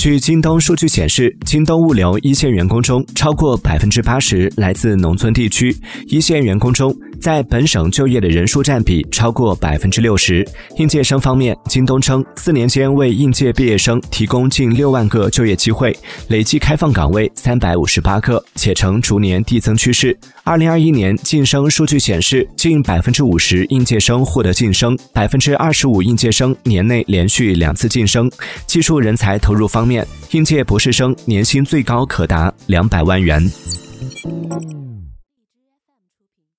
据京东数据显示，京东物流一线员工中，超过百分之八十来自农村地区。一线员工中，在本省就业的人数占比超过百分之六十。应届生方面，京东称，四年间为应届毕业生提供近六万个就业机会，累计开放岗位三百五十八个，且呈逐年递增趋势。二零二一年晋升数据显示，近百分之五十应届生获得晋升，百分之二十五应届生年内连续两次晋升。技术人才投入方，应届博士生年薪最高可达两百万元。